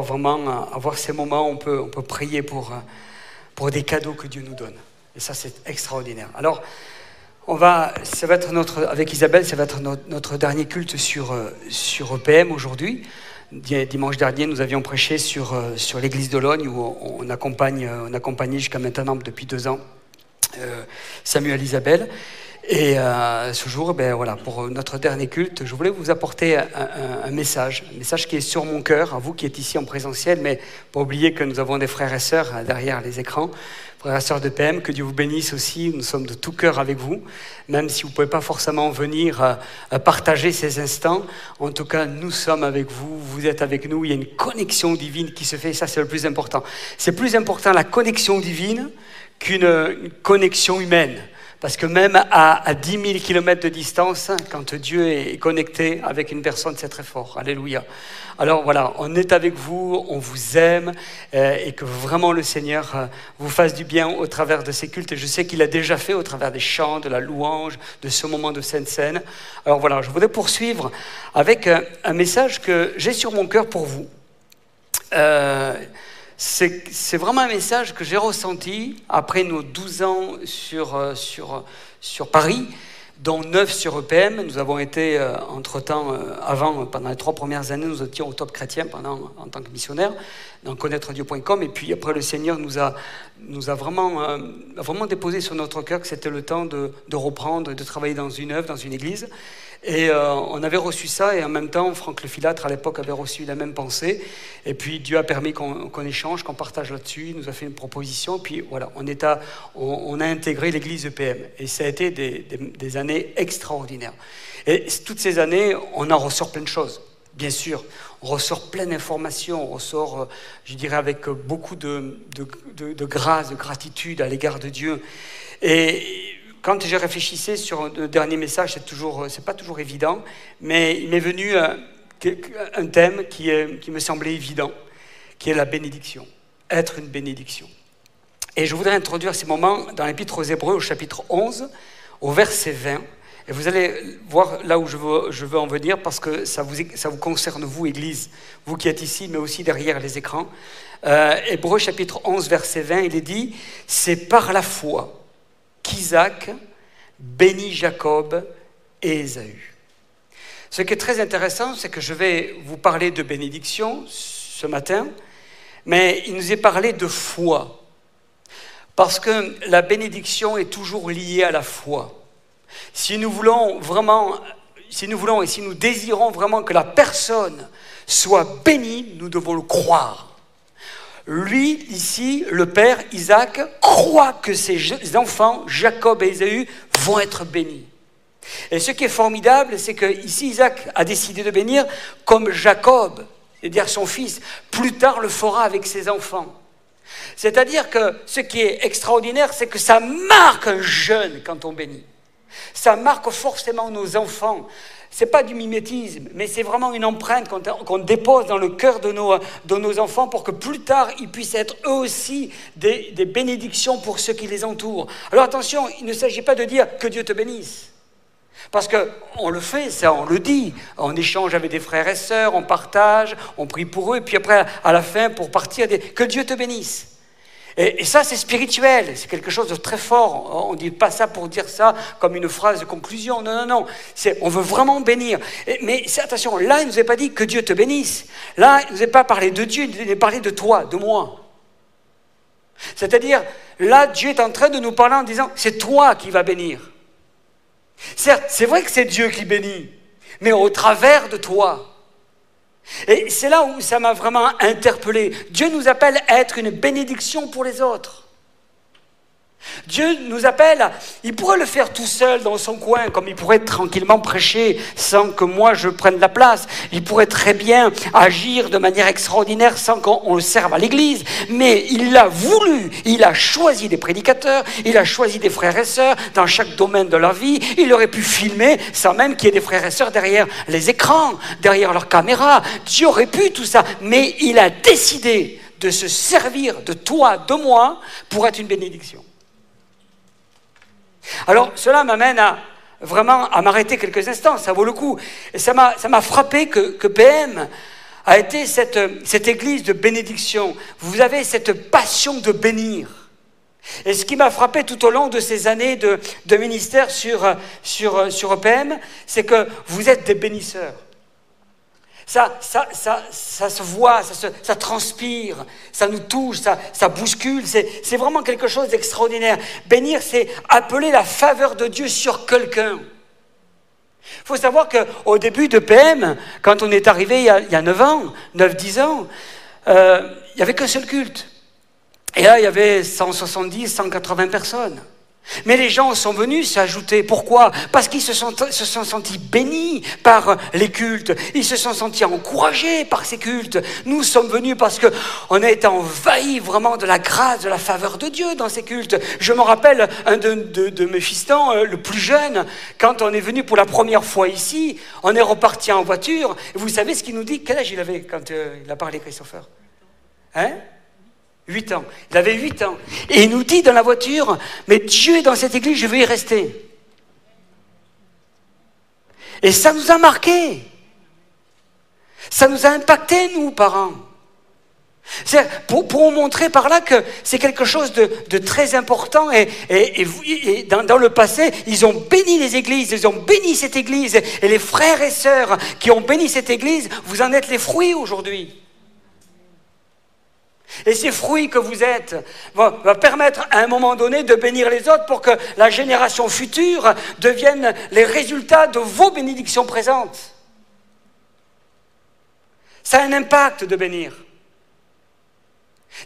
pouvoir vraiment euh, avoir ces moments où on peut, on peut prier pour, euh, pour des cadeaux que Dieu nous donne. Et ça, c'est extraordinaire. Alors, on va, ça va être notre, avec Isabelle, ça va être notre, dernier culte sur, euh, sur EPM aujourd'hui. Di- Dimanche dernier, nous avions prêché sur, sur l'église de Logne où on, accompagne, on accompagnait jusqu'à maintenant, depuis deux ans, Samuel Isabelle. Et euh, ce jour, ben voilà, pour notre dernier culte, je voulais vous apporter un, message, un message qui est sur mon cœur, à vous qui êtes ici en présentiel, mais pas oublier que nous avons des frères et sœurs euh, derrière les écrans, frères et sœurs de PM, que Dieu vous bénisse aussi. Nous sommes de tout cœur avec vous, même si vous ne pouvez pas forcément venir euh, partager ces instants. En tout cas, nous sommes avec vous, vous êtes avec nous. Il y a une connexion divine qui se fait, ça c'est le plus important. C'est plus important la connexion divine qu'une une connexion humaine. Parce que même à, à 10 000 km de distance, quand Dieu est connecté avec une personne, c'est très fort. Alléluia. Alors voilà, on est avec vous, on vous aime euh, et que vraiment le Seigneur euh, vous fasse du bien au travers de ces cultes. Et je sais qu'il a déjà fait au travers des chants, de la louange, de ce moment de Sainte Seine. Alors voilà, je voudrais poursuivre avec un, un message que j'ai sur mon cœur pour vous. Euh, c'est vraiment un message que j'ai ressenti après nos 12 ans sur, euh, sur, sur Paris, dont 9 sur EPM. Nous avons été, euh, entre-temps, euh, avant, pendant les trois premières années, nous étions au top chrétien pendant, en tant que missionnaire, dans connaître-dieu.com. Et puis après, le Seigneur nous a, nous a vraiment, euh, vraiment déposé sur notre cœur que c'était le temps de, de reprendre, de travailler dans une œuvre, dans une église. Et euh, on avait reçu ça, et en même temps, Franck Le Filâtre, à l'époque, avait reçu la même pensée. Et puis Dieu a permis qu'on échange, qu'on partage là-dessus. Il nous a fait une proposition. Et puis voilà, on, est à- on, a intégré l'église EPM. Et ça a été des, des- années extraordinaires. Et toutes ces années, on en ressort plein de choses. Bien sûr, on ressort plein d'informations, on ressort, euh, je dirais, avec beaucoup de, de, de- de grâce, de gratitude à l'égard de Dieu. Et quand je réfléchissais sur le dernier message, c'est toujours, c'est pas toujours évident, mais il m'est venu euh, un thème qui, est- qui me semblait évident, qui est la bénédiction, être une bénédiction. Et je voudrais introduire ces moments dans l'Épître aux Hébreux, au chapitre 11, au verset 20. Et vous allez voir là où je veux, en venir, parce que ça vous, concerne, vous, Église, vous qui êtes ici, mais aussi derrière les écrans. Euh, Hébreux, chapitre 11, verset 20, il est dit C'est par la foi qu'Isaac bénit Jacob et Ésaü. Ce qui est très intéressant, c'est que je vais vous parler de bénédiction ce matin, mais il nous est parlé de foi. Parce que la bénédiction est toujours liée à la foi. Si nous voulons vraiment, si nous voulons et si nous désirons vraiment que la personne soit bénie, nous devons le croire. Lui, ici, le père Isaac, croit que ses enfants, Jacob et Ésaü, vont être bénis. Et ce qui est formidable, c'est que ici Isaac a décidé de bénir comme Jacob, c'est-à-dire son fils, plus tard le fera avec ses enfants. C'est-à-dire que ce qui est extraordinaire, c'est que ça marque un jeune quand on bénit. Ça marque forcément nos enfants. C'est pas du mimétisme, mais c'est vraiment une empreinte qu'on dépose dans le cœur de nos, enfants pour que plus tard ils puissent être eux aussi des, des bénédictions pour ceux qui les entourent. Alors attention, il ne s'agit pas de dire que Dieu te bénisse. Parce qu'on le fait, ça, on le dit. On échange avec des frères et sœurs, on partage, on prie pour eux, et puis après, à la fin, pour partir, que Dieu te bénisse. Et, ça, c'est spirituel, c'est quelque chose de très fort. On ne dit pas ça pour dire ça comme une phrase de conclusion. Non, non, non. On veut vraiment bénir. Et- mais attention, là, il ne nous est pas dit que Dieu te bénisse. Là, il ne nous est pas parlé de Dieu, il nous est parlé de toi, de moi. C'est-à-dire, là, Dieu est en train de nous parler en disant, c'est toi qui vas bénir. Certes, c'est vrai que c'est Dieu qui bénit, mais au travers de toi. Et c'est là où ça m'a vraiment interpellé. Dieu nous appelle à être une bénédiction pour les autres. Dieu nous appelle, il pourrait le faire tout seul dans son coin, comme il pourrait tranquillement prêcher sans que moi je prenne la place. Il pourrait très bien agir de manière extraordinaire sans qu'on on le serve à l'église. Mais il a voulu, il a choisi des prédicateurs, il a choisi des frères et sœurs dans chaque domaine de leur vie. Il aurait pu filmer sans même qu'il y ait des frères et sœurs derrière les écrans, derrière leurs caméras. Dieu aurait pu tout ça, mais il a décidé de se servir de toi, de moi, pour être une bénédiction. Alors, cela m'amène à vraiment à m'arrêter quelques instants, ça vaut le coup. Et ça m'a frappé que, que PM a été cette, cette église de bénédiction. Vous avez cette passion de bénir. Et ce qui m'a frappé tout au long de ces années de, de ministère sur, sur, sur EPM, c'est que vous êtes des bénisseurs. Ça, ça, ça, ça se voit, ça, transpire, ça nous touche, ça, ça bouscule. C'est vraiment quelque chose d'extraordinaire. Bénir, c'est appeler la faveur de Dieu sur quelqu'un. Il faut savoir qu'au début de PM, quand on est arrivé il y a, il y a 9 ans, 9-10 ans, euh, il n'y avait qu'un seul culte. Et là, il y avait 170, 180 personnes. Mais les gens sont venus s'ajouter. Pourquoi? Parce qu'ils se sont, se sont sentis bénis par les cultes. Ils se sont sentis encouragés par ces cultes. Nous sommes venus parce qu'on a été envahis vraiment de la grâce, de la faveur de Dieu dans ces cultes. Je me rappelle un de, mes fistons, euh, le plus jeune, quand on est venu pour la première fois ici, on est reparti en voiture. Vous savez ce qu'il nous dit? Quel âge il avait quand euh, il a parlé, Christopher? Hein? 8 ans. Il avait 8 ans. Et il nous dit dans la voiture, mais Dieu est dans cette église, je veux y rester. Et ça nous a marqué. Ça nous a impacté, nous, parents. Pour, pour montrer par là que c'est quelque chose de, très important et, dans, le passé, ils ont béni les églises, ils ont béni cette église et les frères et sœurs qui ont béni cette église, vous en êtes les fruits aujourd'hui. Et ces fruits que vous êtes va, permettre à un moment donné de bénir les autres pour que la génération future devienne les résultats de vos bénédictions présentes. Ça a un impact de bénir.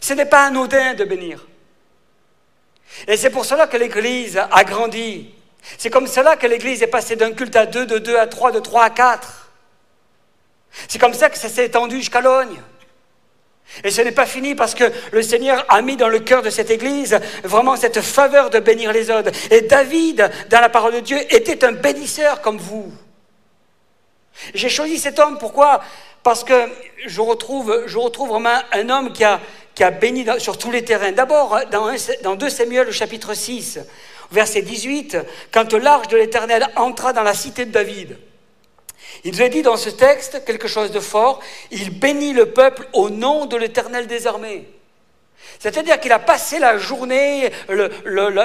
Ce n'est pas anodin de bénir. Et c'est pour cela que l'Église a grandi. C'est comme cela que l'Église est passée d'un culte à deux, de deux à trois, de trois à quatre. C'est comme ça que ça s'est étendu jusqu'à Logne. Et ce n'est pas fini parce que le Seigneur a mis dans le cœur de cette Église vraiment cette faveur de bénir les autres. Et David, dans la parole de Dieu, était un bénisseur comme vous. J'ai choisi cet homme, pourquoi? Parce que je retrouve, je retrouve vraiment un homme qui a, qui a béni sur tous les terrains. D'abord, dans, dans 2 Samuel, chapitre 6, verset 18, quand l'arche de l'Éternel entra dans la cité de David. Il nous dit dans ce texte quelque chose de fort. Il bénit le peuple au nom de l'Éternel des armées. C'est-à-dire qu'il a passé la journée,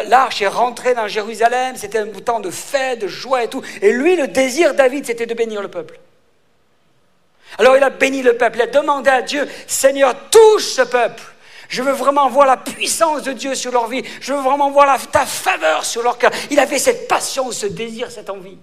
l'arche est rentrée dans Jérusalem, c'était un temps de fête, de joie et tout. Et lui, le désir David, c'était de bénir le peuple. Alors il a béni le peuple, il a demandé à Dieu, Seigneur, touche ce peuple. Je veux vraiment voir la puissance de Dieu sur leur vie. Je veux vraiment voir ta faveur sur leur cœur. Il avait cette passion, ce désir, cette envie.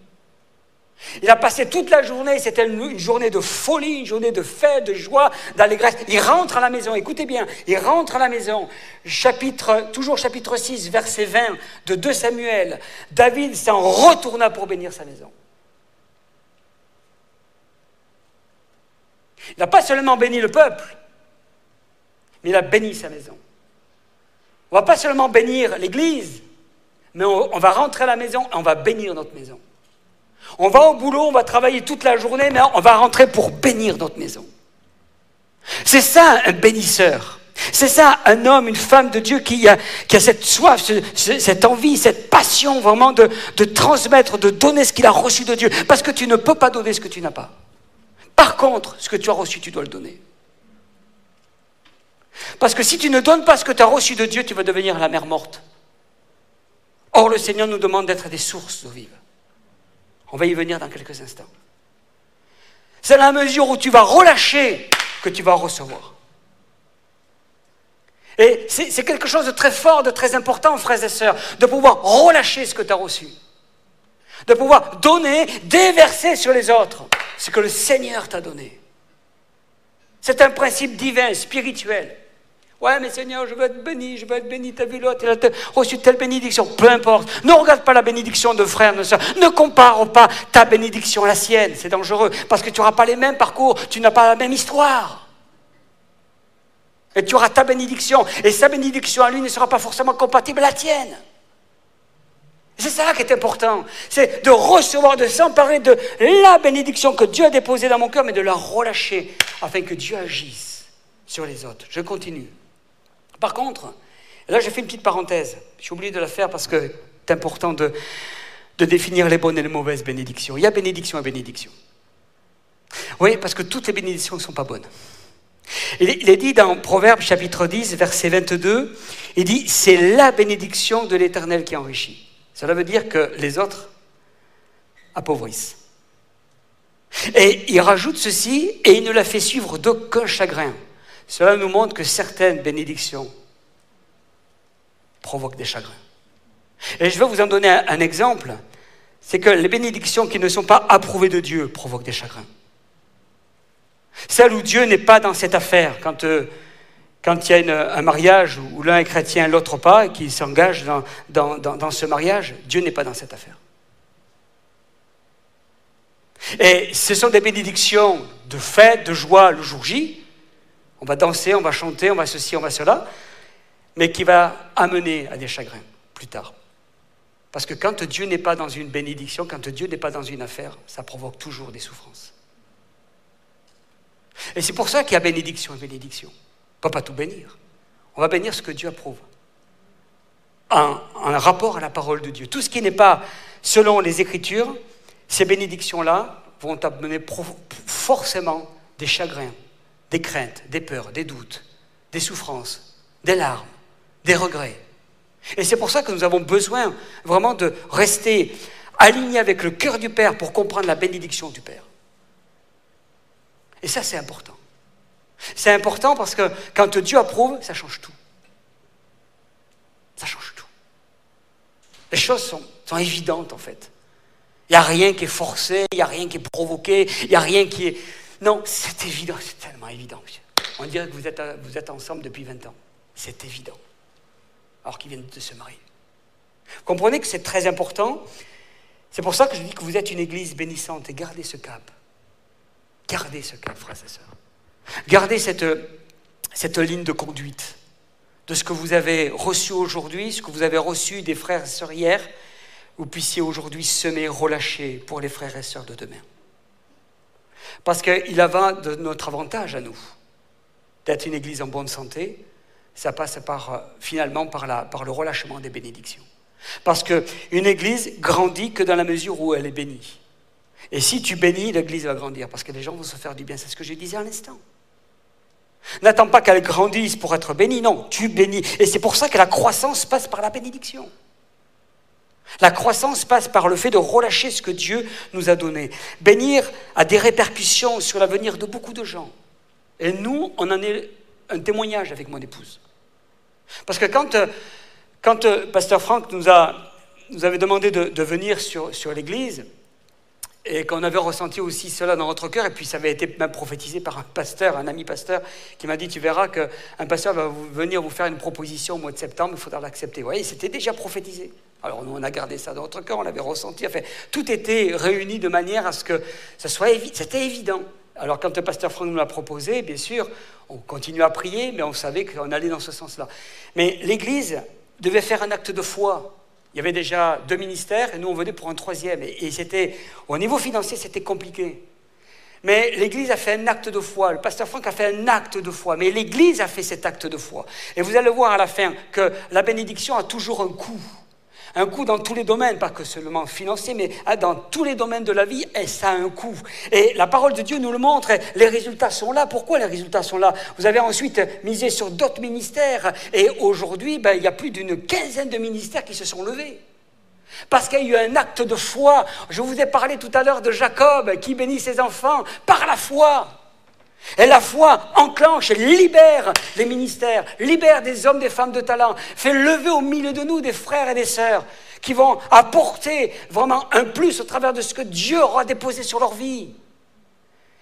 Il a passé toute la journée, c'était une journée de folie, une journée de fête, de joie, d'allégresse. Il rentre à la maison, écoutez bien, il rentre à la maison, chapitre, toujours chapitre 6, verset 20 de 2 Samuel. David s'en retourna pour bénir sa maison. Il n'a pas seulement béni le peuple, mais il a béni sa maison. On ne va pas seulement bénir l'Église, mais on, on va rentrer à la maison et on va bénir notre maison. On va au boulot, on va travailler toute la journée, mais on va rentrer pour bénir notre maison. C'est ça un bénisseur. C'est ça un homme, une femme de Dieu qui a, qui a cette soif, ce, ce, cette envie, cette passion vraiment de, de transmettre, de donner ce qu'il a reçu de Dieu. Parce que tu ne peux pas donner ce que tu n'as pas. Par contre, ce que tu as reçu, tu dois le donner. Parce que si tu ne donnes pas ce que tu as reçu de Dieu, tu vas devenir la mer morte. Or, le Seigneur nous demande d'être des sources d'eau vive. On va y venir dans quelques instants. C'est la mesure où tu vas relâcher que tu vas recevoir. Et c'est quelque chose de très fort, de très important, frères et sœurs, de pouvoir relâcher ce que tu as reçu. De pouvoir donner, déverser sur les autres ce que le Seigneur t'a donné. C'est un principe divin, spirituel. Ouais, mais Seigneur, je veux être béni, je veux être béni. T'as vu l'autre, il a reçu telle bénédiction. Peu importe. Ne regarde pas la bénédiction de frère, de soeur. Ne compare pas ta bénédiction à la sienne. C'est dangereux. Parce que tu n'auras pas les mêmes parcours. Tu n'as pas la même histoire. Et tu auras ta bénédiction. Et sa bénédiction à lui ne sera pas forcément compatible à la tienne. C'est ça qui est important. C'est de recevoir, de s'emparer de la bénédiction que Dieu a déposée dans mon cœur, mais de la relâcher afin que Dieu agisse sur les autres. Je continue. Par contre, là j'ai fait une petite parenthèse, j'ai oublié de la faire parce que c'est important de, de définir les bonnes et les mauvaises bénédictions. Il y a bénédiction et bénédiction. Oui, parce que toutes les bénédictions ne sont pas bonnes. Il est dit dans Proverbe chapitre 10, verset 22, il dit, c'est la bénédiction de l'Éternel qui enrichit. Cela veut dire que les autres appauvrissent. Et il rajoute ceci, et il ne la fait suivre d'aucun chagrin. Cela nous montre que certaines bénédictions provoquent des chagrins. Et je vais vous en donner un, exemple, c'est que les bénédictions qui ne sont pas approuvées de Dieu provoquent des chagrins. Celle où Dieu n'est pas dans cette affaire, quand, euh, il y a un mariage où l'un est chrétien, l'autre pas, et qu'il s'engage dans, dans ce mariage, Dieu n'est pas dans cette affaire. Et ce sont des bénédictions de fête, de joie le jour J. On va danser, on va chanter, on va ceci, on va cela, mais qui va amener à des chagrins plus tard. Parce que quand Dieu n'est pas dans une bénédiction, quand Dieu n'est pas dans une affaire, ça provoque toujours des souffrances. Et c'est pour ça qu'il y a bénédiction et bénédiction. On ne va pas tout bénir. On va bénir ce que Dieu approuve. En rapport à la parole de Dieu. Tout ce qui n'est pas selon les Écritures, ces bénédictions-là vont amener forcément des chagrins, des craintes, des peurs, des doutes, des souffrances, des larmes, des regrets. Et c'est pour ça que nous avons besoin vraiment de rester alignés avec le cœur du Père pour comprendre la bénédiction du Père. Et ça, c'est important. C'est important parce que quand Dieu approuve, ça change tout. Ça change tout. Les choses sont, évidentes en fait. Il n'y a rien qui est forcé, il n'y a rien qui est provoqué, il n'y a rien qui est... Non, c'est évident, c'est tellement On dirait que vous êtes, vous êtes ensemble depuis 20 ans. C'est évident. Alors qu'ils viennent de se marier. Comprenez que c'est très important. C'est pour ça que je dis que vous êtes une église bénissante et gardez ce cap. Gardez ce cap, frères et sœurs. Gardez cette, cette ligne de conduite de ce que vous avez reçu aujourd'hui, ce que vous avez reçu des frères et sœurs hier, vous puissiez aujourd'hui semer, relâcher pour les frères et sœurs de demain. Parce qu'il va de notre avantage à nous d'être une église en bonne santé, ça passe euh, finalement par, par le relâchement des bénédictions. Parce qu'une église grandit que dans la mesure où elle est bénie. Et si tu bénis, l'église va grandir, parce que les gens vont se faire du bien. C'est ce que je disais à l'instant. N'attends pas qu'elle grandisse pour être bénie, non, tu bénis. Et c'est pour ça que la croissance passe par la bénédiction. La croissance passe par le fait de relâcher ce que Dieu nous a donné. Bénir a des répercussions sur l'avenir de beaucoup de gens. Et nous, on en est un témoignage avec mon épouse. Parce que quand, quand euh, Pasteur Franck nous, a, nous avait demandé de, venir sur, sur l'Église, et qu'on avait ressenti aussi cela dans notre cœur, et puis ça avait été même prophétisé par un pasteur, un ami pasteur, qui m'a dit, tu verras qu'un pasteur va venir vous faire une proposition au mois de septembre, il faudra l'accepter. Vous voyez, c'était déjà prophétisé. Alors nous, on a gardé ça dans notre cœur, on l'avait ressenti. Enfin, tout était réuni de manière à ce que ça soit évident. C'était évident. Alors quand le pasteur Franck nous l'a proposé, bien sûr, on continue à prier, mais on savait qu'on allait dans ce sens-là. Mais l'Église devait faire un acte de foi. Il y avait déjà deux ministères et nous on venait pour un troisième. Et, c'était, au niveau financier, c'était compliqué. Mais l'Église a fait un acte de foi. Le pasteur Franck a fait un acte de foi. Mais l'Église a fait cet acte de foi. Et vous allez voir à la fin que la bénédiction a toujours un coût un coût dans tous les domaines, pas que seulement financier, mais ah, dans tous les domaines de la vie, et ça a un coût. Et la parole de Dieu nous le montre, les résultats sont là. Pourquoi les résultats sont là? Vous avez ensuite misé sur d'autres ministères, et aujourd'hui, ben, il y a plus d'une quinzaine de ministères qui se sont levés. Parce qu'il y a eu un acte de foi. Je vous ai parlé tout à l'heure de Jacob qui bénit ses enfants par la foi. Et la foi enclenche, libère les ministères, libère des hommes, des femmes de talent, fait lever au milieu de nous des frères et des sœurs qui vont apporter vraiment un plus au travers de ce que Dieu aura déposé sur leur vie.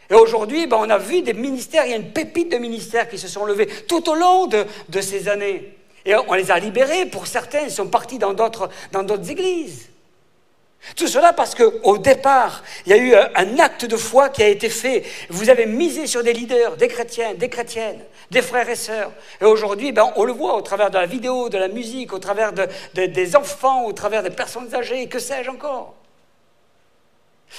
Et aujourd'hui, ben, on a vu des ministères, il y a une pépite de ministères qui se sont levés tout au long de, de ces années. Et on les a libérés, pour certains, ils sont partis dans d'autres églises. Tout cela parce qu'au départ, il y a eu un acte de foi qui a été fait. Vous avez misé sur des leaders, des chrétiens, des chrétiennes, des frères et sœurs. Et aujourd'hui, ben, on le voit au travers de la vidéo, de la musique, au travers des enfants, au travers des personnes âgées, que sais-je encore.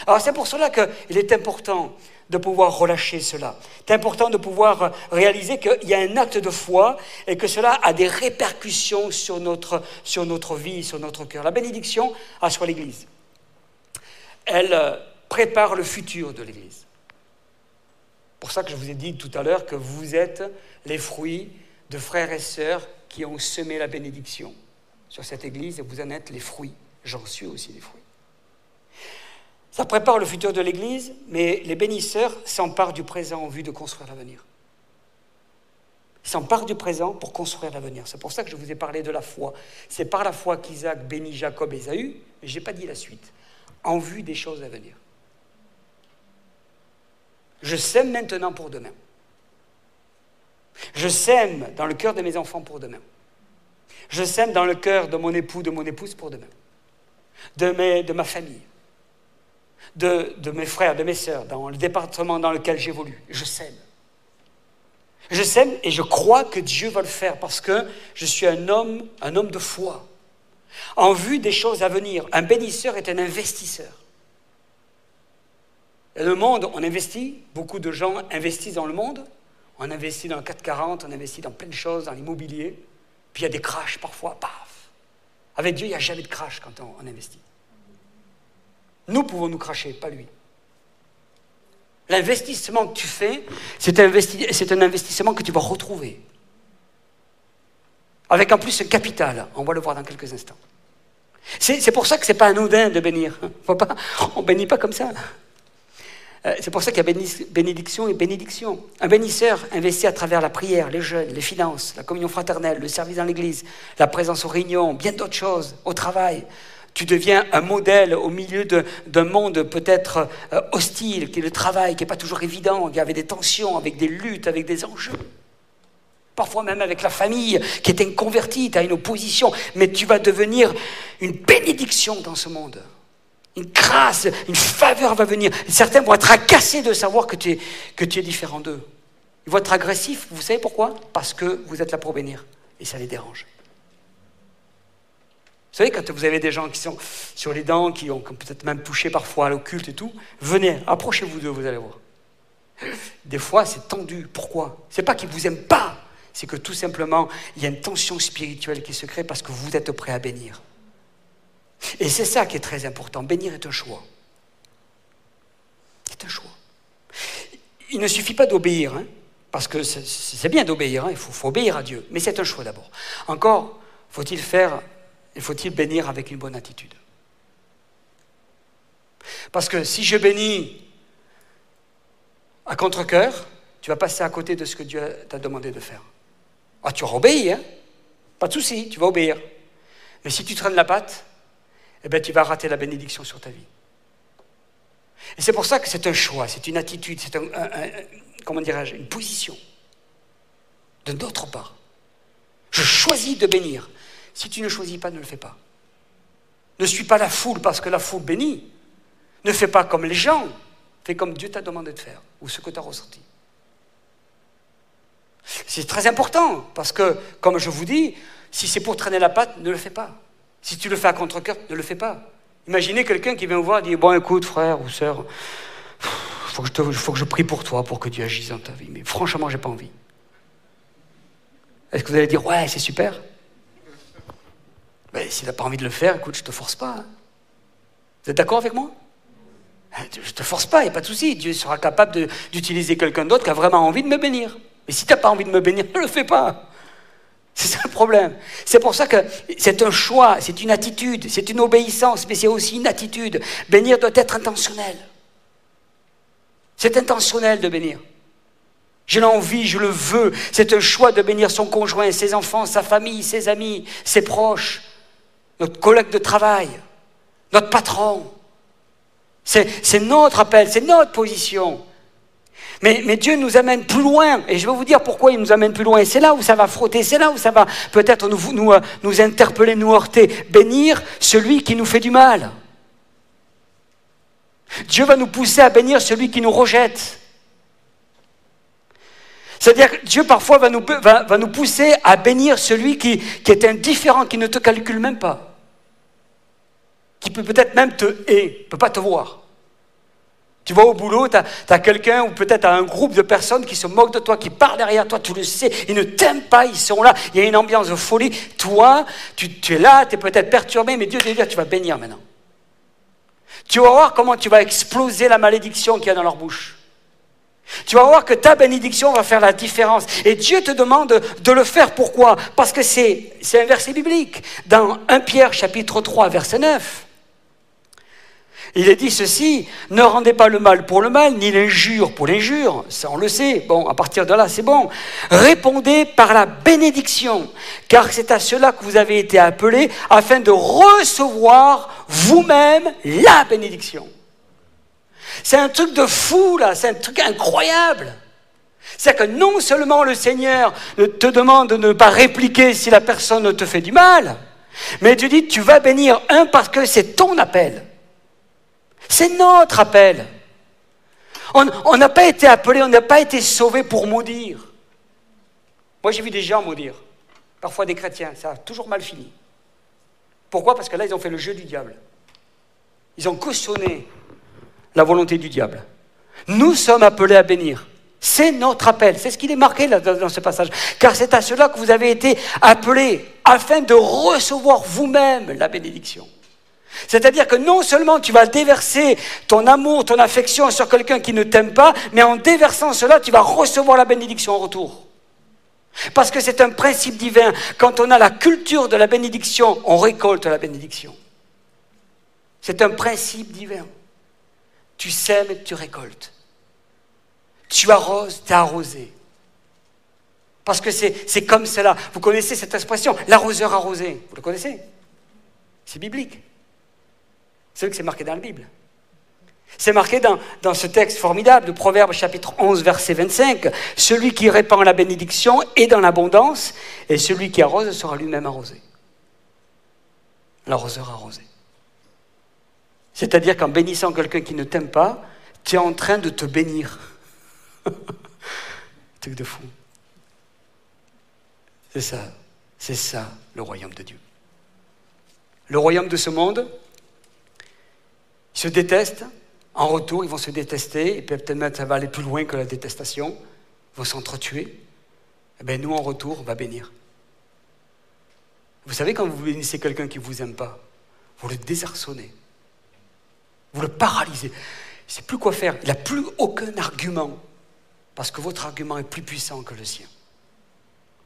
Alors c'est pour cela qu'il est important de pouvoir relâcher cela. C'est important de pouvoir réaliser qu'il y a un acte de foi et que cela a des répercussions sur notre, vie, sur notre cœur. La bénédiction a sur l'Église elle euh, prépare le futur de l'Église. pour ça que je vous ai dit tout à l'heure que vous êtes les fruits de frères et sœurs qui ont semé la bénédiction sur cette église et vous en êtes les fruits. J'en suis aussi les fruits. Ça prépare le futur de l'église, mais les bénisseurs s'emparent du présent en vue de construire l'avenir. Ils s'emparent du présent pour construire l'avenir. C'est pour ça que je vous ai parlé de la foi. C'est par la foi qu'Isaac bénit Jacob et Ésaü, mais je n'ai pas dit la suite. En vue des choses à venir. Je sème maintenant pour demain. Je sème dans le cœur de mes enfants pour demain. Je sème dans le cœur de mon époux, de mon épouse pour demain. De, de ma famille. De, de mes frères, de mes sœurs, dans le département dans lequel j'évolue. Je sème. Je sème et je crois que Dieu va le faire parce que je suis un homme, un homme de foi. En vue des choses à venir. Un bénisseur est un investisseur. Et le monde, on investit, beaucoup de gens investissent dans le monde, on investit dans le 440, on investit dans plein de choses, dans l'immobilier, puis il y a des crashs parfois, paf. Avec Dieu, il n'y a jamais de crash quand on, investit. Nous pouvons nous cracher, pas lui. L'investissement que tu fais, c'est un, investissement que tu vas retrouver. Avec en plus capital, on va le voir dans quelques instants. C'est pour ça que ce n'est pas anodin de bénir. on ne bénit pas comme ça. Euh, c'est pour ça qu'il y a bénédiction et bénédiction. Un bénisseur investit à travers la prière, les jeûnes, les finances, la communion fraternelle, le service dans l'église, la présence aux réunions, bien d'autres choses, au travail. Tu deviens un modèle au milieu d'un monde peut-être euh, hostile, qui est le travail, qui n'est pas toujours évident, qui avait des tensions, avec des luttes, avec des enjeux. Parfois même avec la famille qui est inconvertie, tu as une opposition, mais tu vas devenir une bénédiction dans ce monde une grâce, une faveur va venir. Certains vont être agacés de savoir que tu es, différent d'eux. Ils vont être agressifs, vous savez pourquoi? Parce que vous êtes là pour bénir. Et ça les dérange. Vous savez, quand vous avez des gens qui sont sur les dents, qui ont peut-être même touché parfois à l'occulte et tout, venez, approchez-vous d'eux, vous allez voir. Des fois, c'est tendu. Pourquoi? C'est pas qu'ils vous aiment pas, c'est que tout simplement, il y a une tension spirituelle qui se crée parce que vous êtes prêt à bénir. Et c'est ça qui est très important. Bénir est un choix. C'est un choix. Il ne suffit pas d'obéir, hein, parce que c'est bien d'obéir, hein, il faut, obéir à Dieu, mais c'est un choix d'abord. Encore, faut-il faire, faut-il bénir avec une bonne attitude? Parce que si je bénis à contre-coeur, tu vas passer à côté de ce que Dieu t'a demandé de faire. Ah, tu auras obéi, hein Pas de souci, tu vas obéir. Mais si tu traînes la patte, eh bien, tu vas rater la bénédiction sur ta vie. Et c'est pour ça que c'est un choix, c'est une attitude, c'est un, comment une position de notre part. Je choisis de bénir. Si tu ne choisis pas, ne le fais pas. Ne suis pas la foule parce que la foule bénit. Ne fais pas comme les gens. Fais comme Dieu t'a demandé de faire ou ce que tu as ressenti. C'est très important parce que, comme je vous dis, si c'est pour traîner la patte, ne le fais pas. Si tu le fais à contre-cœur, ne le fais pas. Imaginez quelqu'un qui vient vous voir et dit Bon, écoute, frère ou sœur, il faut, que je prie pour toi pour que Dieu agisse dans ta vie. Mais franchement, j'ai pas envie. Est-ce que vous allez dire Ouais, c'est super? Mais ben, S'il n'a pas envie de le faire, écoute, je ne te force pas. Hein. Vous êtes d'accord avec moi? Je ne te force pas, il n'y a pas de souci. Dieu sera capable d'utiliser quelqu'un d'autre qui a vraiment envie de me bénir. Mais si tu n'as pas envie de me bénir, ne le fais pas. C'est ça le problème. C'est pour ça que c'est un choix, c'est une attitude, c'est une obéissance, mais c'est aussi une attitude. Bénir doit être intentionnel. C'est intentionnel de bénir. Je l'envie, je le veux. C'est un choix de bénir son conjoint, ses enfants, sa famille, ses amis, ses proches, notre collègue de travail, notre patron. C'est notre appel, c'est notre position. Mais, Dieu nous amène plus loin, et je vais vous dire pourquoi il nous amène plus loin. C'est là où ça va frotter, c'est là où ça va peut-être nous, euh, interpeller, nous heurter. Bénir celui qui nous fait du mal. Dieu va nous pousser à bénir celui qui nous rejette. C'est-à-dire que Dieu parfois va nous, pousser à bénir celui qui, est indifférent, qui ne te calcule même pas, qui peut peut-être même te haïr, ne peut pas te voir. Tu vas au boulot, tu as, quelqu'un ou peut-être un groupe de personnes qui se moquent de toi, qui parlent derrière toi, tu le sais, ils ne t'aiment pas, ils sont là, il y a une ambiance de folie. Toi, tu, es là, tu es peut-être perturbé, mais Dieu te dit, tu vas bénir maintenant. Tu vas voir comment tu vas exploser la malédiction qu'il y a dans leur bouche. Tu vas voir que ta bénédiction va faire la différence. Et Dieu te demande de le faire. Pourquoi? Parce que c'est un verset biblique. Dans 1 Pierre chapitre 3 verset 9. Il est dit ceci, ne rendez pas le mal pour le mal, ni l'injure pour l'injure, ça on le sait, bon, à partir de là c'est bon. Répondez par la bénédiction, car c'est à cela que vous avez été appelés, afin de recevoir vous-même la bénédiction. C'est un truc de fou là, c'est un truc incroyable. C'est que non seulement le Seigneur te demande de ne pas répliquer si la personne te fait du mal, mais tu dis tu vas bénir un parce que c'est ton appel. C'est notre appel. On n'a pas été appelé, on n'a pas été sauvé pour maudire. Moi, j'ai vu des gens maudire. Parfois des chrétiens, ça a toujours mal fini. Pourquoi? Parce que là, ils ont fait le jeu du diable. Ils ont cautionné la volonté du diable. Nous sommes appelés à bénir. C'est notre appel. C'est ce qu'il est marqué dans ce passage. Car c'est à cela que vous avez été appelés, afin de recevoir vous-même la bénédiction. C'est-à-dire que non seulement tu vas déverser ton amour, ton affection sur quelqu'un qui ne t'aime pas, mais en déversant cela, tu vas recevoir la bénédiction en retour. Parce que c'est un principe divin. Quand on a la culture de la bénédiction, on récolte la bénédiction. C'est un principe divin. Tu sèmes et tu récoltes. Tu arroses, tu es arrosé. Parce que c'est comme cela. Vous connaissez cette expression, l'arroseur arrosé. Vous le connaissez? C'est biblique. C'est que c'est marqué dans la Bible. C'est marqué dans, ce texte formidable de Proverbes chapitre 11 verset 25. Celui qui répand la bénédiction est dans l'abondance et celui qui arrose sera lui-même arrosé. L'arroseur arrosé. C'est-à-dire qu'en bénissant quelqu'un qui ne t'aime pas, tu es en train de te bénir. Truc de fou. C'est ça. C'est ça le royaume de Dieu. Le royaume de ce monde, ils se détestent. En retour, ils vont se détester. Et peut-être ça va aller plus loin que la détestation. Ils vont s'entretuer. Et eh bien, nous, en retour, on va bénir. Vous savez, quand vous bénissez quelqu'un qui ne vous aime pas, vous le désarçonnez. Vous le paralysez. Il ne sait plus quoi faire. Il n'a plus aucun argument. Parce que votre argument est plus puissant que le sien.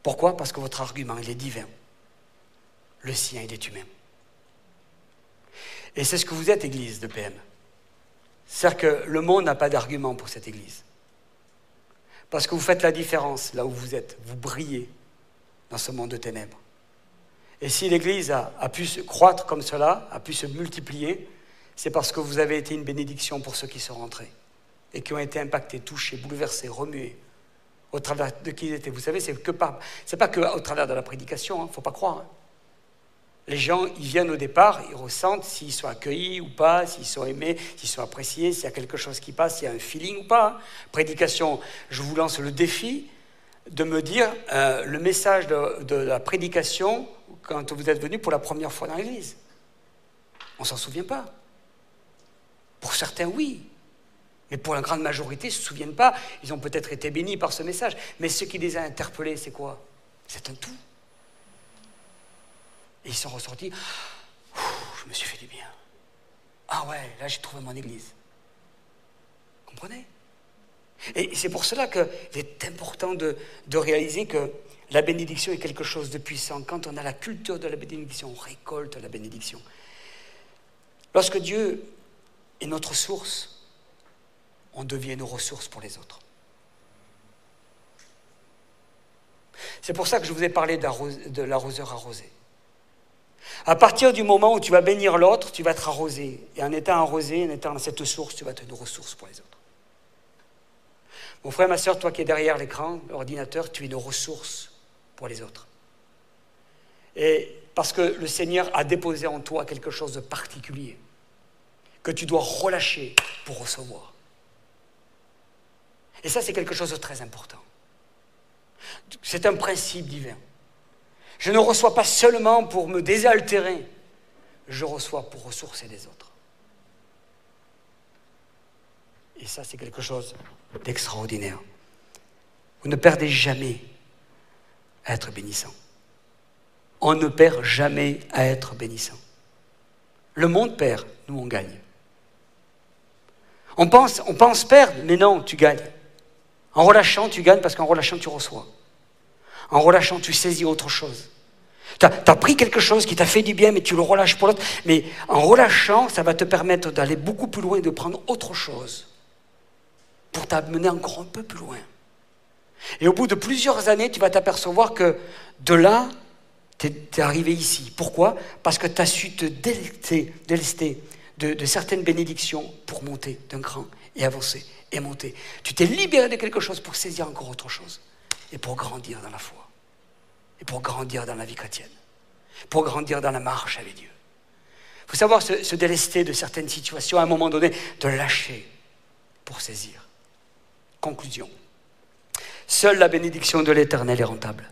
Pourquoi? Parce que votre argument, il est divin. Le sien, il est humain. Et c'est ce que vous êtes, Église de PM. C'est-à-dire que le monde n'a pas d'argument pour cette Église. Parce que vous faites la différence là où vous êtes. Vous brillez dans ce monde de ténèbres. Et si l'Église a, pu se croître comme cela, a pu se multiplier, c'est parce que vous avez été une bénédiction pour ceux qui sont rentrés et qui ont été impactés, touchés, bouleversés, remués au travers de qui ils étaient. Vous savez, c'est que pas, c'est pas que travers de la prédication, il hein, ne faut pas croire. Hein. Les gens, ils viennent au départ, ils ressentent s'ils sont accueillis ou pas, s'ils sont aimés, s'ils sont appréciés, s'il y a quelque chose qui passe, s'il y a un feeling ou pas. Prédication, je vous lance le défi de me dire euh, le message de, la prédication quand vous êtes venu pour la première fois dans l'église. On s'en souvient pas. Pour certains, oui. Mais pour la grande majorité, ils ne se souviennent pas. Ils ont peut-être été bénis par ce message. Mais ce qui les a interpellés, c'est quoi? C'est un tout. Et ils sont ressortis. je me suis fait du bien. Ah ouais, là j'ai trouvé mon église. Comprenez? Et c'est pour cela qu'il est important de, de réaliser que la bénédiction est quelque chose de puissant. Quand on a la culture de la bénédiction, on récolte la bénédiction. Lorsque Dieu est notre source, on devient nos ressources pour les autres. C'est pour ça que je vous ai parlé de l'arroseur arrosé. À partir du moment où tu vas bénir l'autre, tu vas être arrosé. Et en étant arrosé, en étant dans cette source, tu vas être une ressource pour les autres. Mon frère, ma soeur, toi qui es derrière l'écran, l'ordinateur, tu es une ressource pour les autres. Et parce que le Seigneur a déposé en toi quelque chose de particulier, que tu dois relâcher pour recevoir. Et ça, c'est quelque chose de très important. C'est un principe divin. Je ne reçois pas seulement pour me désaltérer, je reçois pour ressourcer les autres. Et ça, c'est quelque chose d'extraordinaire. Vous ne perdez jamais à être bénissant. On ne perd jamais à être bénissant. Le monde perd, nous on gagne. On pense, on pense perdre, mais non, tu gagnes. En relâchant, tu gagnes parce qu'en relâchant, tu reçois. En relâchant, tu saisis autre chose. Tu as, pris quelque chose qui t'a fait du bien, mais tu le relâches pour l'autre. Mais en relâchant, ça va te permettre d'aller beaucoup plus loin de prendre autre chose pour t'amener encore un peu plus loin. Et au bout de plusieurs années, tu vas t'apercevoir que de là, tu es, arrivé ici. Pourquoi? Parce que tu as su te délester, de, de certaines bénédictions pour monter d'un cran et avancer et monter. Tu t'es libéré de quelque chose pour saisir encore autre chose et pour grandir dans la foi et pour grandir dans la vie chrétienne, pour grandir dans la marche avec Dieu. Il faut savoir se, délester de certaines situations à un moment donné, de lâcher pour saisir. Conclusion. Seule la bénédiction de l'Éternel est rentable.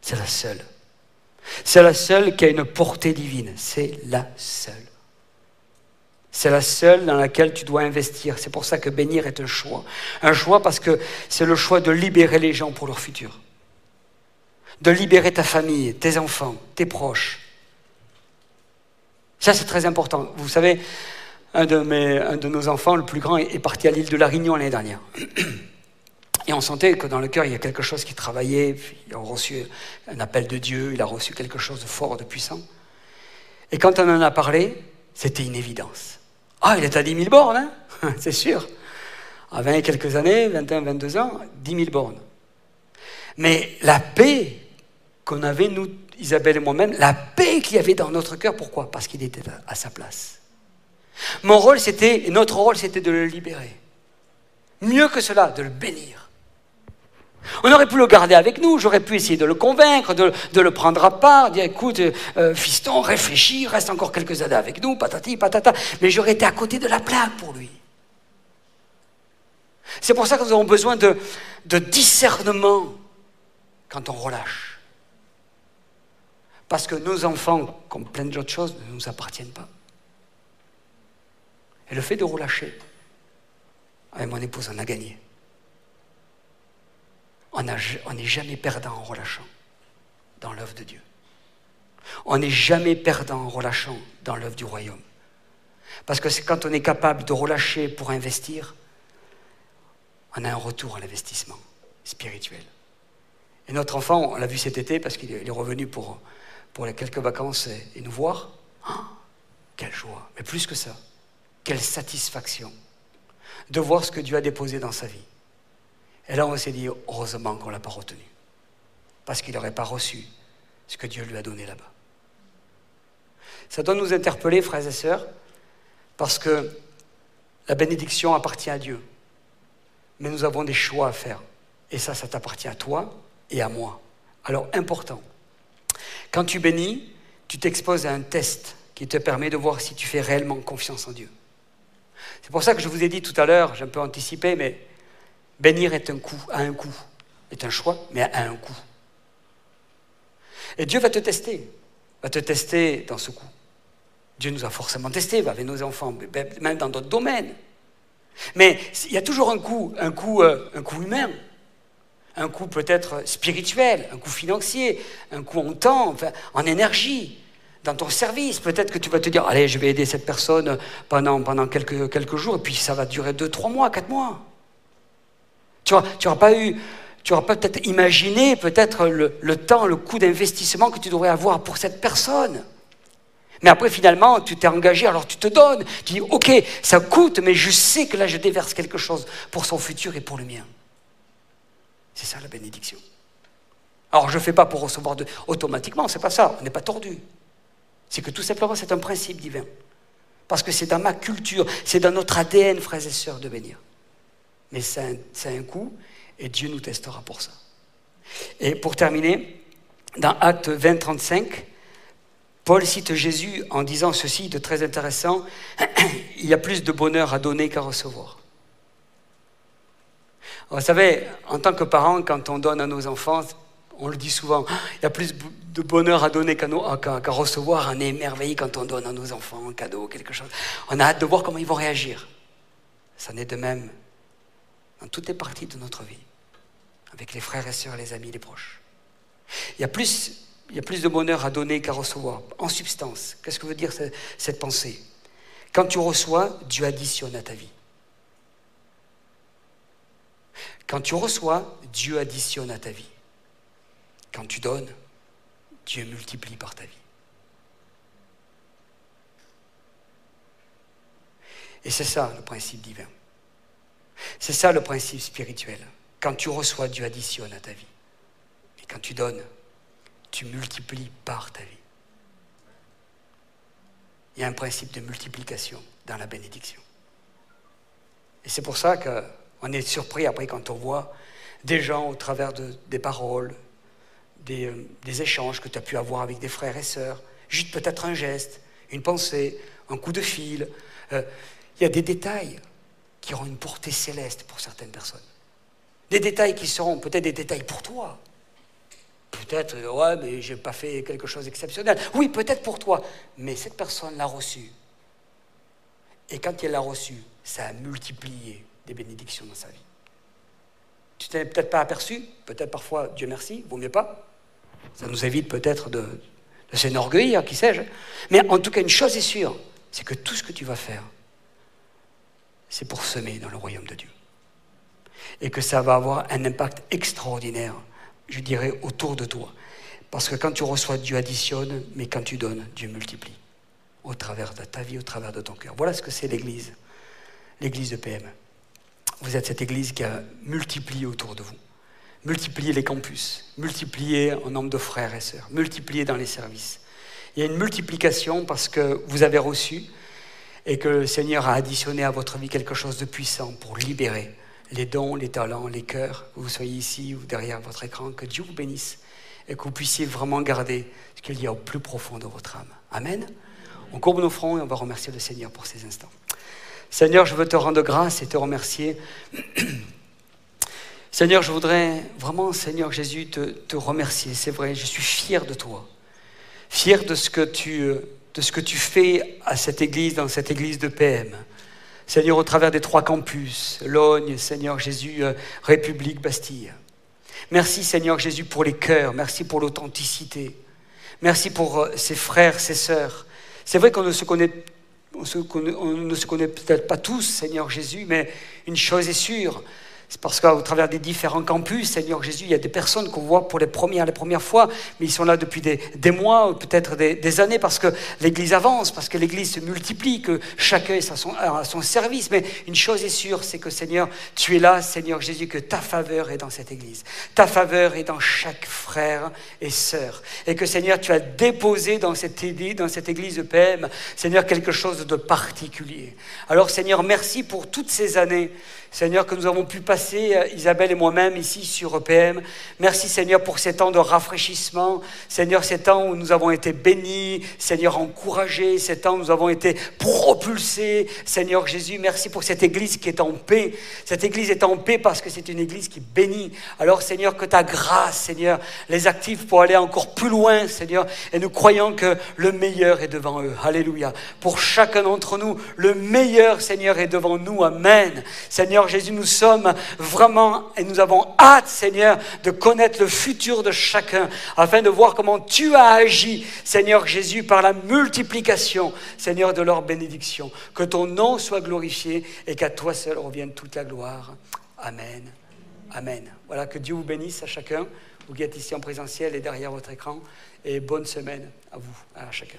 C'est la seule. C'est la seule qui a une portée divine. C'est la seule. C'est la seule dans laquelle tu dois investir. C'est pour ça que bénir est un choix. Un choix parce que c'est le choix de libérer les gens pour leur futur. De libérer ta famille, tes enfants, tes proches. Ça, c'est très important. Vous savez, un de, nos enfants, le plus grand, est parti à l'île de la Réunion l'année dernière. Et on sentait que dans le cœur, il y a quelque chose qui travaillait. Il a reçu un appel de Dieu, il a reçu quelque chose de fort, de puissant. Et quand on en a parlé, c'était une évidence. Ah, il est à 10 000 bornes, hein c'est sûr. À 20 et quelques années, 21, 22 ans, 10 000 bornes. Mais la paix qu'on avait, nous, Isabelle et moi-même, la paix qu'il y avait dans notre cœur, pourquoi? Parce qu'il était à sa place. Mon rôle, c'était, notre rôle, c'était de le libérer. Mieux que cela, de le bénir. On aurait pu le garder avec nous, j'aurais pu essayer de le convaincre, de, le prendre à part, dire écoute, euh, fiston, réfléchis, reste encore quelques années avec nous, patati, patata. Mais j'aurais été à côté de la plaque pour lui. C'est pour ça que nous avons besoin de, discernement quand on relâche. Parce que nos enfants, comme plein d'autres choses, ne nous appartiennent pas. Et le fait de relâcher, avec mon épouse, on a gagné on n'est jamais perdant en relâchant dans l'œuvre de Dieu. On n'est jamais perdant en relâchant dans l'œuvre du royaume. Parce que c'est quand on est capable de relâcher pour investir, on a un retour à l'investissement spirituel. Et notre enfant, on l'a vu cet été parce qu'il est revenu pour, les quelques vacances et, nous voir. Ah, quelle joie, mais plus que ça, quelle satisfaction de voir ce que Dieu a déposé dans sa vie. Et là, on s'est dit, heureusement qu'on ne l'a pas retenu. Parce qu'il n'aurait pas reçu ce que Dieu lui a donné là-bas. Ça doit nous interpeller, frères et sœurs, parce que la bénédiction appartient à Dieu. Mais nous avons des choix à faire. Et ça, ça t'appartient à toi et à moi. Alors, important. Quand tu bénis, tu t'exposes à un test qui te permet de voir si tu fais réellement confiance en Dieu. C'est pour ça que je vous ai dit tout à l'heure, j'ai un peu anticipé, mais Bénir est un coup, à un coup, est un choix, mais à un coup. Et Dieu va te tester, va te tester dans ce coup. Dieu nous a forcément testé, avec nos enfants, même dans d'autres domaines. Mais il y a toujours un coup, un coup, euh, un coup humain, un coup peut-être spirituel, un coup financier, un coup en temps, en énergie, dans ton service. Peut-être que tu vas te dire, allez, je vais aider cette personne pendant, pendant quelques, quelques jours, et puis ça va durer deux, trois mois, quatre mois. Tu n'auras pas eu, tu n'auras pas peut-être imaginé peut-être le, le, temps, le coût d'investissement que tu devrais avoir pour cette personne. Mais après, finalement, tu t'es engagé, alors tu te donnes. Tu dis, OK, ça coûte, mais je sais que là, je déverse quelque chose pour son futur et pour le mien. C'est ça la bénédiction. Alors, je ne fais pas pour recevoir de... automatiquement, c'est pas ça, on n'est pas tordu. C'est que tout simplement, c'est un principe divin. Parce que c'est dans ma culture, c'est dans notre ADN, frères et sœurs, de bénir mais c'est un, un, coût et Dieu nous testera pour ça. Et pour terminer, dans Acte 20, 35, Paul cite Jésus en disant ceci de très intéressant, il y a plus de bonheur à donner qu'à recevoir. vous savez, en tant que parents, quand on donne à nos enfants, on le dit souvent, il y a plus de bonheur à donner qu'à recevoir. On est émerveillé quand on donne à nos enfants un cadeau, quelque chose. On a hâte de voir comment ils vont réagir. Ça n'est de même dans toutes les parties de notre vie, avec les frères et sœurs, les amis, les proches. Il y a plus, il y a plus de bonheur à donner qu'à recevoir. En substance, qu'est-ce que veut dire cette pensée? Quand tu reçois, Dieu additionne à ta vie. Quand tu reçois, Dieu additionne à ta vie. Quand tu donnes, Dieu multiplie par ta vie. Et c'est ça le principe divin. C'est ça le principe spirituel. Quand tu reçois, Dieu additionne à ta vie. Et quand tu donnes, tu multiplies par ta vie. Il y a un principe de multiplication dans la bénédiction. Et c'est pour ça qu'on est surpris après quand on voit des gens au travers de, des paroles, des, euh, des échanges que tu as pu avoir avec des frères et sœurs, juste peut-être un geste, une pensée, un coup de fil. Euh, il y a des détails qui auront une portée céleste pour certaines personnes. Des détails qui seront peut-être des détails pour toi. Peut-être, ouais, mais je n'ai pas fait quelque chose d'exceptionnel. Oui, peut-être pour toi, mais cette personne l'a reçu. Et quand elle l'a reçu, ça a multiplié des bénédictions dans sa vie. Tu t'es peut-être pas aperçu, peut-être parfois, Dieu merci, vaut mieux pas. Ça nous évite peut-être de, de qui sais-je. Mais en tout cas, une chose est sûre, c'est que tout ce que tu vas faire, c'est pour semer dans le royaume de Dieu. Et que ça va avoir un impact extraordinaire, je dirais, autour de toi. Parce que quand tu reçois, Dieu additionne, mais quand tu donnes, Dieu multiplie. Au travers de ta vie, au travers de ton cœur. Voilà ce que c'est l'Église. L'Église de PM. Vous êtes cette Église qui a multiplié autour de vous. Multiplié les campus, multiplié en nombre de frères et sœurs, multiplié dans les services. Il y a une multiplication parce que vous avez reçu, et que le Seigneur a additionné à votre vie quelque chose de puissant pour libérer les dons, les talents, les cœurs, que vous soyez ici ou derrière votre écran, que Dieu vous bénisse et que vous puissiez vraiment garder ce qu'il y a au plus profond de votre âme. Amen. On courbe nos fronts et on va remercier le Seigneur pour ces instants. Seigneur, je veux te rendre grâce et te remercier. Seigneur, je voudrais vraiment, Seigneur Jésus, te, te remercier. C'est vrai, je suis fier de toi. Fier de ce que tu euh, de ce que tu fais à cette église, dans cette église de PM. Seigneur, au travers des trois campus, Logne, Seigneur Jésus, euh, République, Bastille. Merci Seigneur Jésus pour les cœurs, merci pour l'authenticité. Merci pour euh, ces frères, ces sœurs. C'est vrai qu'on ne se connaît, on ne se connaît peut-être pas tous, Seigneur Jésus, mais une chose est sûre, c'est parce qu'au travers des différents campus, Seigneur Jésus, il y a des personnes qu'on voit pour les premières, les premières fois, mais ils sont là depuis des, des mois peut-être des, années parce que l'Église avance, parce que l'Église se multiplie, que chacun est à son, service. Mais une chose est sûre, c'est que Seigneur, tu es là, Seigneur Jésus, que ta faveur est dans cette Église. Ta faveur est dans chaque frère et sœur. Et que Seigneur, tu as déposé dans cette, dans cette Église de PM, Seigneur, quelque chose de particulier. Alors Seigneur, merci pour toutes ces années Seigneur, que nous avons pu passer, euh, Isabelle et moi-même, ici sur EPM. Merci, Seigneur, pour ces temps de rafraîchissement. Seigneur, ces temps où nous avons été bénis, Seigneur, encouragés, ces temps où nous avons été propulsés. Seigneur Jésus, merci pour cette église qui est en paix. Cette église est en paix parce que c'est une église qui bénit. Alors, Seigneur, que ta grâce, Seigneur, les active pour aller encore plus loin, Seigneur. Et nous croyons que le meilleur est devant eux. Alléluia. Pour chacun d'entre nous, le meilleur, Seigneur, est devant nous. Amen. Seigneur, Jésus, nous sommes vraiment et nous avons hâte, Seigneur, de connaître le futur de chacun, afin de voir comment tu as agi, Seigneur Jésus, par la multiplication, Seigneur, de leur bénédiction. Que ton nom soit glorifié et qu'à toi seul revienne toute la gloire. Amen. Amen. Voilà, que Dieu vous bénisse à chacun, vous qui êtes ici en présentiel et derrière votre écran, et bonne semaine à vous, à chacun.